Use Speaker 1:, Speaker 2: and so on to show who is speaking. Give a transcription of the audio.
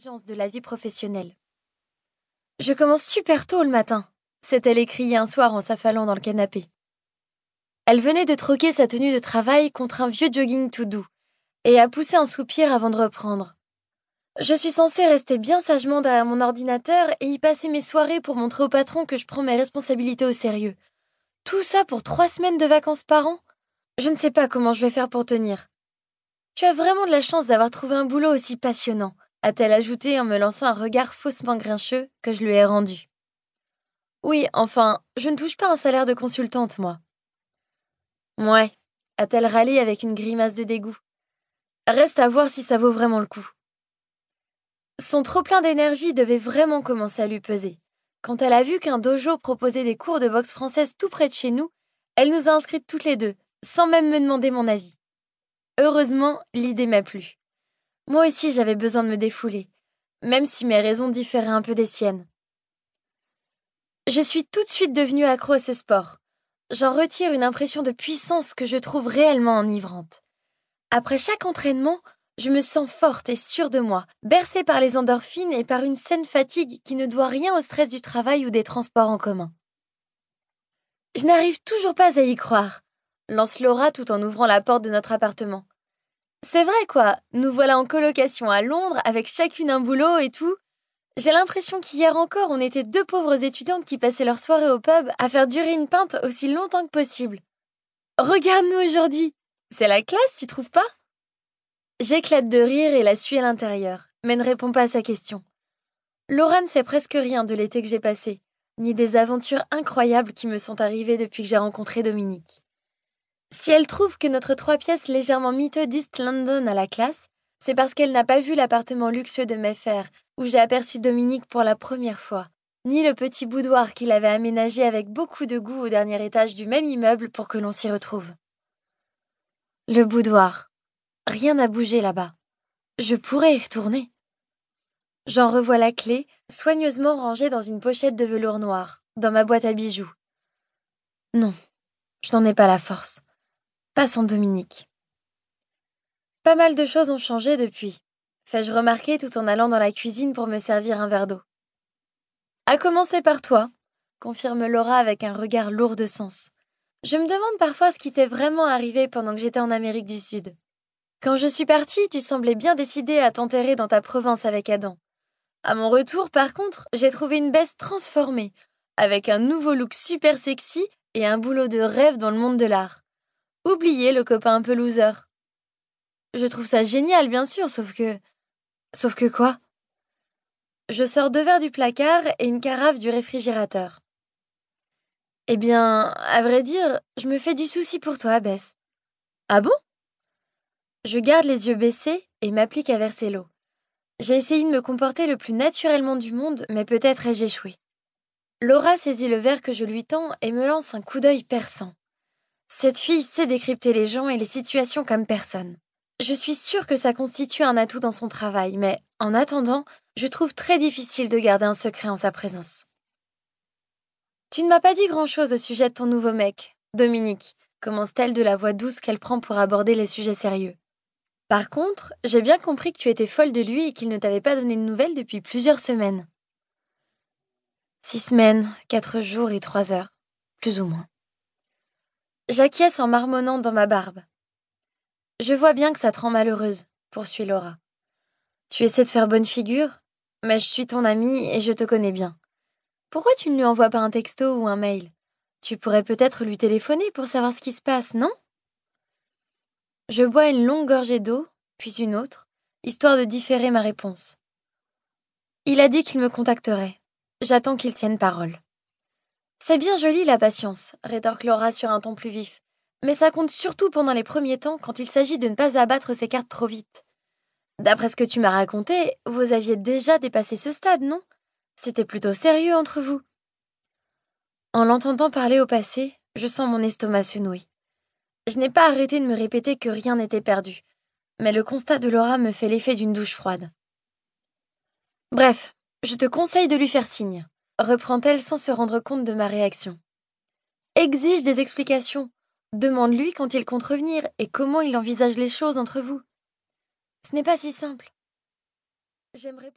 Speaker 1: de la vie professionnelle. Je commence super tôt le matin, s'est-elle écriée un soir en s'affalant dans le canapé. Elle venait de troquer sa tenue de travail contre un vieux jogging tout doux, et a poussé un soupir avant de reprendre. Je suis censée rester bien sagement derrière mon ordinateur et y passer mes soirées pour montrer au patron que je prends mes responsabilités au sérieux. Tout ça pour trois semaines de vacances par an? Je ne sais pas comment je vais faire pour tenir. Tu as vraiment de la chance d'avoir trouvé un boulot aussi passionnant, a-t-elle ajouté en me lançant un regard faussement grincheux que je lui ai rendu. Oui, enfin, je ne touche pas un salaire de consultante, moi. Ouais, a-t-elle râlé avec une grimace de dégoût. Reste à voir si ça vaut vraiment le coup. Son trop-plein d'énergie devait vraiment commencer à lui peser. Quand elle a vu qu'un dojo proposait des cours de boxe française tout près de chez nous, elle nous a inscrites toutes les deux, sans même me demander mon avis. Heureusement, l'idée m'a plu. Moi aussi j'avais besoin de me défouler, même si mes raisons différaient un peu des siennes. Je suis tout de suite devenue accro à ce sport. J'en retire une impression de puissance que je trouve réellement enivrante. Après chaque entraînement, je me sens forte et sûre de moi, bercée par les endorphines et par une saine fatigue qui ne doit rien au stress du travail ou des transports en commun. Je n'arrive toujours pas à y croire, lance Laura tout en ouvrant la porte de notre appartement. C'est vrai quoi, nous voilà en colocation à Londres avec chacune un boulot et tout. J'ai l'impression qu'hier encore on était deux pauvres étudiantes qui passaient leur soirée au pub à faire durer une pinte aussi longtemps que possible. Regarde-nous aujourd'hui. C'est la classe, tu trouves pas? J'éclate de rire et la suis à l'intérieur, mais ne réponds pas à sa question. Laura ne sait presque rien de l'été que j'ai passé, ni des aventures incroyables qui me sont arrivées depuis que j'ai rencontré Dominique. Si elle trouve que notre trois pièces légèrement miteux d'East London a la classe, c'est parce qu'elle n'a pas vu l'appartement luxueux de Mayfair, où j'ai aperçu Dominique pour la première fois, ni le petit boudoir qu'il avait aménagé avec beaucoup de goût au dernier étage du même immeuble pour que l'on s'y retrouve. Le boudoir. Rien n'a bougé là-bas. Je pourrais y retourner. J'en revois la clé, soigneusement rangée dans une pochette de velours noir, dans ma boîte à bijoux. Non, je n'en ai pas la force. Pas sans Dominique. Pas mal de choses ont changé depuis, fais-je remarquer tout en allant dans la cuisine pour me servir un verre d'eau. À commencer par toi, confirme Laura avec un regard lourd de sens. Je me demande parfois ce qui t'est vraiment arrivé pendant que j'étais en Amérique du Sud. Quand je suis partie, tu semblais bien décidée à t'enterrer dans ta province avec Adam. À mon retour, par contre, j'ai trouvé une baisse transformée, avec un nouveau look super sexy et un boulot de rêve dans le monde de l'art. Oubliez le copain un peu loser. Je trouve ça génial, bien sûr, sauf que. Sauf que quoi? Je sors deux verres du placard et une carafe du réfrigérateur. Eh bien, à vrai dire, je me fais du souci pour toi, Bess. Ah bon? Je garde les yeux baissés et m'applique à verser l'eau. J'ai essayé de me comporter le plus naturellement du monde, mais peut-être ai-je échoué. Laura saisit le verre que je lui tends et me lance un coup d'œil perçant. Cette fille sait décrypter les gens et les situations comme personne. Je suis sûre que ça constitue un atout dans son travail, mais en attendant, je trouve très difficile de garder un secret en sa présence. Tu ne m'as pas dit grand-chose au sujet de ton nouveau mec, Dominique, commence-t-elle de la voix douce qu'elle prend pour aborder les sujets sérieux. Par contre, j'ai bien compris que tu étais folle de lui et qu'il ne t'avait pas donné de nouvelles depuis plusieurs semaines. Six semaines, quatre jours et trois heures, plus ou moins. J'acquiesce en marmonnant dans ma barbe. Je vois bien que ça te rend malheureuse, poursuit Laura. Tu essaies de faire bonne figure, mais je suis ton amie et je te connais bien. Pourquoi tu ne lui envoies pas un texto ou un mail? Tu pourrais peut-être lui téléphoner pour savoir ce qui se passe, non? Je bois une longue gorgée d'eau, puis une autre, histoire de différer ma réponse. Il a dit qu'il me contacterait. J'attends qu'il tienne parole. C'est bien joli la patience, rétorque Laura sur un ton plus vif, mais ça compte surtout pendant les premiers temps quand il s'agit de ne pas abattre ses cartes trop vite. D'après ce que tu m'as raconté, vous aviez déjà dépassé ce stade, non? C'était plutôt sérieux entre vous. En l'entendant parler au passé, je sens mon estomac se nouer. Je n'ai pas arrêté de me répéter que rien n'était perdu, mais le constat de Laura me fait l'effet d'une douche froide. Bref, je te conseille de lui faire signe, reprend-elle sans se rendre compte de ma réaction. Exige des explications. Demande-lui quand il compte revenir et comment il envisage les choses entre vous. Ce n'est pas si simple. J'aimerais.